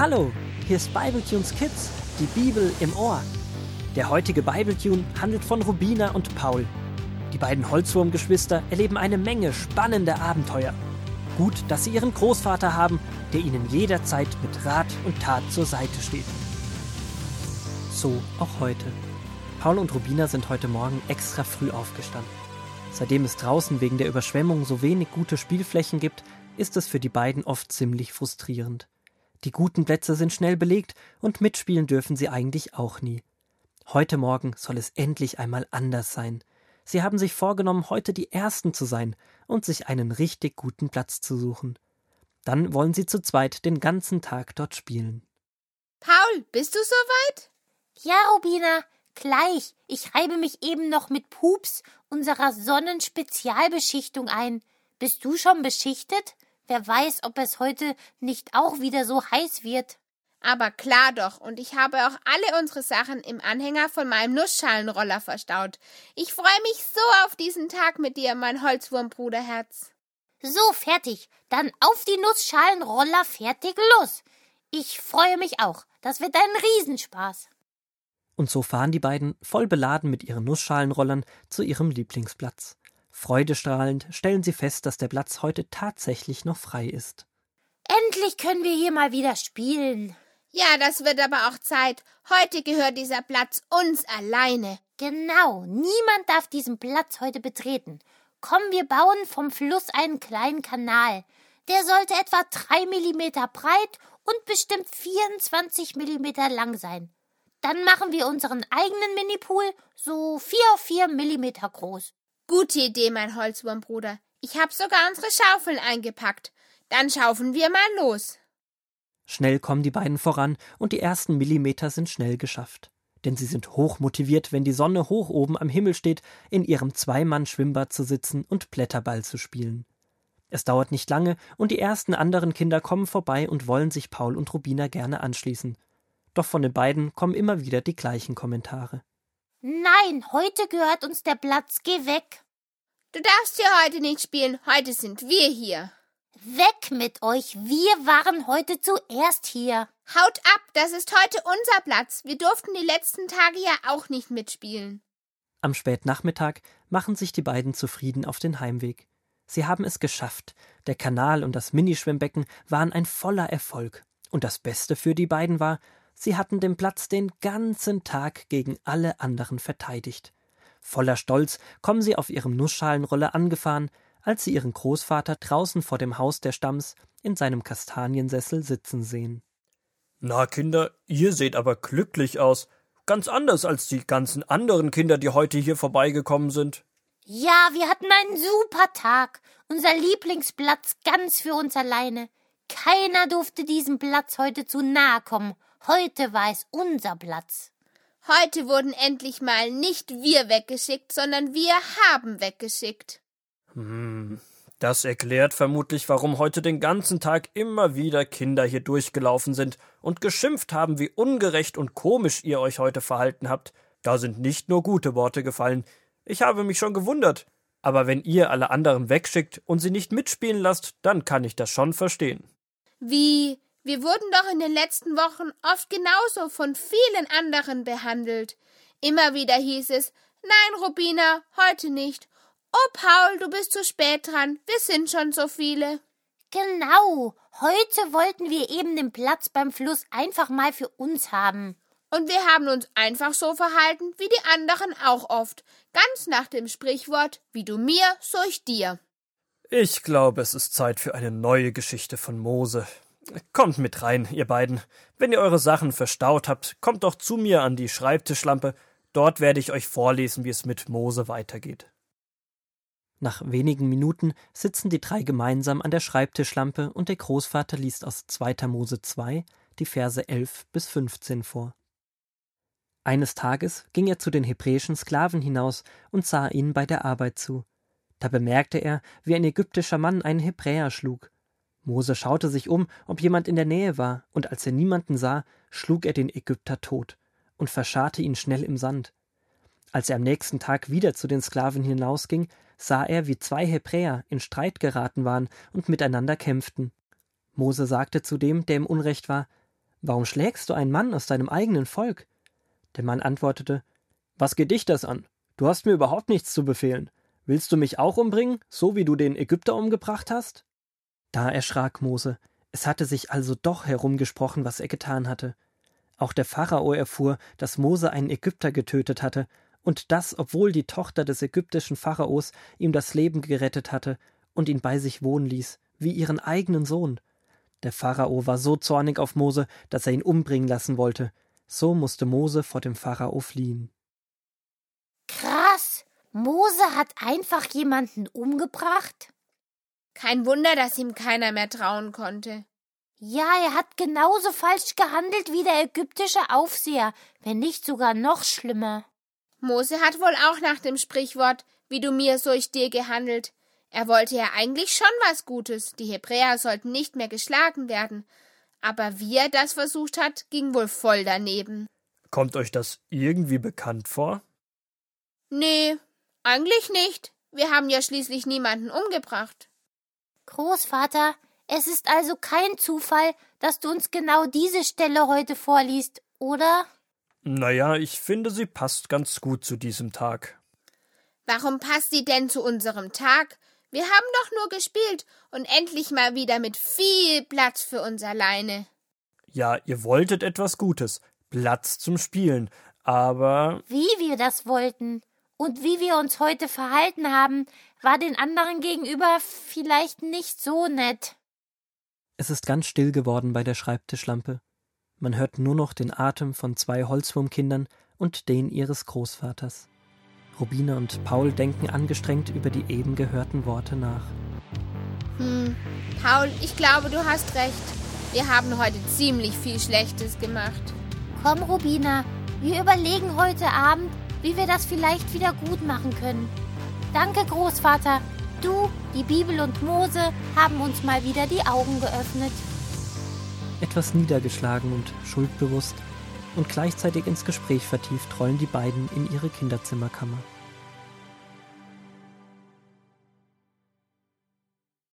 Hallo, hier ist Bibletunes Kids, die Bibel im Ohr. Der heutige Bibletune handelt von Rubina und Paul. Die beiden Holzwurmgeschwister erleben eine Menge spannender Abenteuer. Gut, dass sie ihren Großvater haben, der ihnen jederzeit mit Rat und Tat zur Seite steht. So auch heute. Paul und Rubina sind heute Morgen extra früh aufgestanden. Seitdem es draußen wegen der Überschwemmung so wenig gute Spielflächen gibt, ist es für die beiden oft ziemlich frustrierend. Die guten Plätze sind schnell belegt und mitspielen dürfen sie eigentlich auch nie. Heute Morgen soll es endlich einmal anders sein. Sie haben sich vorgenommen, heute die Ersten zu sein und sich einen richtig guten Platz zu suchen. Dann wollen sie zu zweit den ganzen Tag dort spielen. Paul, bist du soweit? Ja, Rubina, gleich. Ich reibe mich eben noch mit Pups, unserer Sonnenspezialbeschichtung, ein. Bist du schon beschichtet? Wer weiß, ob es heute nicht auch wieder so heiß wird. Aber klar doch, und ich habe auch alle unsere Sachen im Anhänger von meinem Nussschalenroller verstaut. Ich freue mich so auf diesen Tag mit dir, mein Holzwurmbruderherz. So, fertig. Dann auf die Nussschalenroller, fertig, los. Ich freue mich auch. Das wird ein Riesenspaß. Und so fahren die beiden, voll beladen mit ihren Nussschalenrollern, zu ihrem Lieblingsplatz. Freudestrahlend stellen sie fest, dass der Platz heute tatsächlich noch frei ist. Endlich können wir hier mal wieder spielen. Ja, das wird aber auch Zeit. Heute gehört dieser Platz uns alleine. Genau, niemand darf diesen Platz heute betreten. Komm, wir bauen vom Fluss einen kleinen Kanal. Der sollte etwa drei Millimeter breit und bestimmt 24 Millimeter lang sein. Dann machen wir unseren eigenen Minipool so vier auf vier Millimeter groß. Gute Idee, mein Holzwurmbruder. Ich hab sogar unsere Schaufeln eingepackt. Dann schaufeln wir mal los. Schnell kommen die beiden voran und die ersten Millimeter sind schnell geschafft. Denn sie sind hoch motiviert, wenn die Sonne hoch oben am Himmel steht, in ihrem Zweimann-Schwimmbad zu sitzen und Blätterball zu spielen. Es dauert nicht lange und die ersten anderen Kinder kommen vorbei und wollen sich Paul und Rubina gerne anschließen. Doch von den beiden kommen immer wieder die gleichen Kommentare. Nein, heute gehört uns der Platz, geh weg. Du darfst hier heute nicht spielen, heute sind wir hier. Weg mit euch, wir waren heute zuerst hier. Haut ab, das ist heute unser Platz. Wir durften die letzten Tage ja auch nicht mitspielen. Am Spätnachmittag machen sich die beiden zufrieden auf den Heimweg. Sie haben es geschafft. Der Kanal und das Minischwimmbecken waren ein voller Erfolg. Und das Beste für die beiden war, Sie hatten den Platz den ganzen Tag gegen alle anderen verteidigt. Voller Stolz kommen sie auf ihrem Nussschalenroller angefahren, als sie ihren Großvater draußen vor dem Haus der Stamms in seinem Kastaniensessel sitzen sehen. Na, Kinder, ihr seht aber glücklich aus. Ganz anders als die ganzen anderen Kinder, die heute hier vorbeigekommen sind. Ja, wir hatten einen super Tag. Unser Lieblingsplatz ganz für uns alleine. Keiner durfte diesem Platz heute zu nahe kommen. Heute war es unser Platz. Heute wurden endlich mal nicht wir weggeschickt, sondern wir haben weggeschickt. Hm, das erklärt vermutlich, warum heute den ganzen Tag immer wieder Kinder hier durchgelaufen sind und geschimpft haben, wie ungerecht und komisch ihr euch heute verhalten habt. Da sind nicht nur gute Worte gefallen. Ich habe mich schon gewundert. Aber wenn ihr alle anderen wegschickt und sie nicht mitspielen lasst, dann kann ich das schon verstehen. Wie? Wir wurden doch in den letzten Wochen oft genauso von vielen anderen behandelt. Immer wieder hieß es Nein, Rubina, heute nicht. Oh, Paul, du bist zu spät dran. Wir sind schon so viele. Genau. Heute wollten wir eben den Platz beim Fluss einfach mal für uns haben. Und wir haben uns einfach so verhalten wie die anderen auch oft. Ganz nach dem Sprichwort Wie du mir, so ich dir. Ich glaube, es ist Zeit für eine neue Geschichte von Mose. Kommt mit rein, ihr beiden. Wenn ihr eure Sachen verstaut habt, kommt doch zu mir an die Schreibtischlampe. Dort werde ich euch vorlesen, wie es mit Mose weitergeht. Nach wenigen Minuten sitzen die drei gemeinsam an der Schreibtischlampe und der Großvater liest aus 2. Mose 2 die Verse 11 bis 15 vor. Eines Tages ging er zu den hebräischen Sklaven hinaus und sah ihnen bei der Arbeit zu. Da bemerkte er, wie ein ägyptischer Mann einen Hebräer schlug. Mose schaute sich um, ob jemand in der Nähe war, und als er niemanden sah, schlug er den Ägypter tot und verscharrte ihn schnell im Sand. Als er am nächsten Tag wieder zu den Sklaven hinausging, sah er, wie zwei Hebräer in Streit geraten waren und miteinander kämpften. Mose sagte zu dem, der im Unrecht war, Warum schlägst du einen Mann aus deinem eigenen Volk? Der Mann antwortete Was geht dich das an? Du hast mir überhaupt nichts zu befehlen. Willst du mich auch umbringen, so wie du den Ägypter umgebracht hast? Da erschrak Mose. Es hatte sich also doch herumgesprochen, was er getan hatte. Auch der Pharao erfuhr, dass Mose einen Ägypter getötet hatte, und das, obwohl die Tochter des ägyptischen Pharaos ihm das Leben gerettet hatte und ihn bei sich wohnen ließ, wie ihren eigenen Sohn. Der Pharao war so zornig auf Mose, dass er ihn umbringen lassen wollte. So musste Mose vor dem Pharao fliehen. Krass! Mose hat einfach jemanden umgebracht? Kein Wunder, dass ihm keiner mehr trauen konnte. Ja, er hat genauso falsch gehandelt wie der ägyptische Aufseher, wenn nicht sogar noch schlimmer. Mose hat wohl auch nach dem Sprichwort, wie du mir, so ich dir gehandelt. Er wollte ja eigentlich schon was Gutes. Die Hebräer sollten nicht mehr geschlagen werden. Aber wie er das versucht hat, ging wohl voll daneben. Kommt euch das irgendwie bekannt vor? Nee, eigentlich nicht. Wir haben ja schließlich niemanden umgebracht. Großvater, es ist also kein Zufall, dass du uns genau diese Stelle heute vorliest, oder? Naja, ich finde, sie passt ganz gut zu diesem Tag. Warum passt sie denn zu unserem Tag? Wir haben doch nur gespielt und endlich mal wieder mit viel Platz für uns alleine. Ja, ihr wolltet etwas Gutes, Platz zum Spielen, aber. Wie wir das wollten und wie wir uns heute verhalten haben, war den anderen gegenüber vielleicht nicht so nett. Es ist ganz still geworden bei der Schreibtischlampe. Man hört nur noch den Atem von zwei Holzwurmkindern und den ihres Großvaters. Rubina und Paul denken angestrengt über die eben gehörten Worte nach. Hm, Paul, ich glaube, du hast recht. Wir haben heute ziemlich viel Schlechtes gemacht. Komm, Rubina, wir überlegen heute Abend, wie wir das vielleicht wieder gut machen können. Danke, Großvater. Du, die Bibel und Mose haben uns mal wieder die Augen geöffnet. Etwas niedergeschlagen und schuldbewusst und gleichzeitig ins Gespräch vertieft rollen die beiden in ihre Kinderzimmerkammer.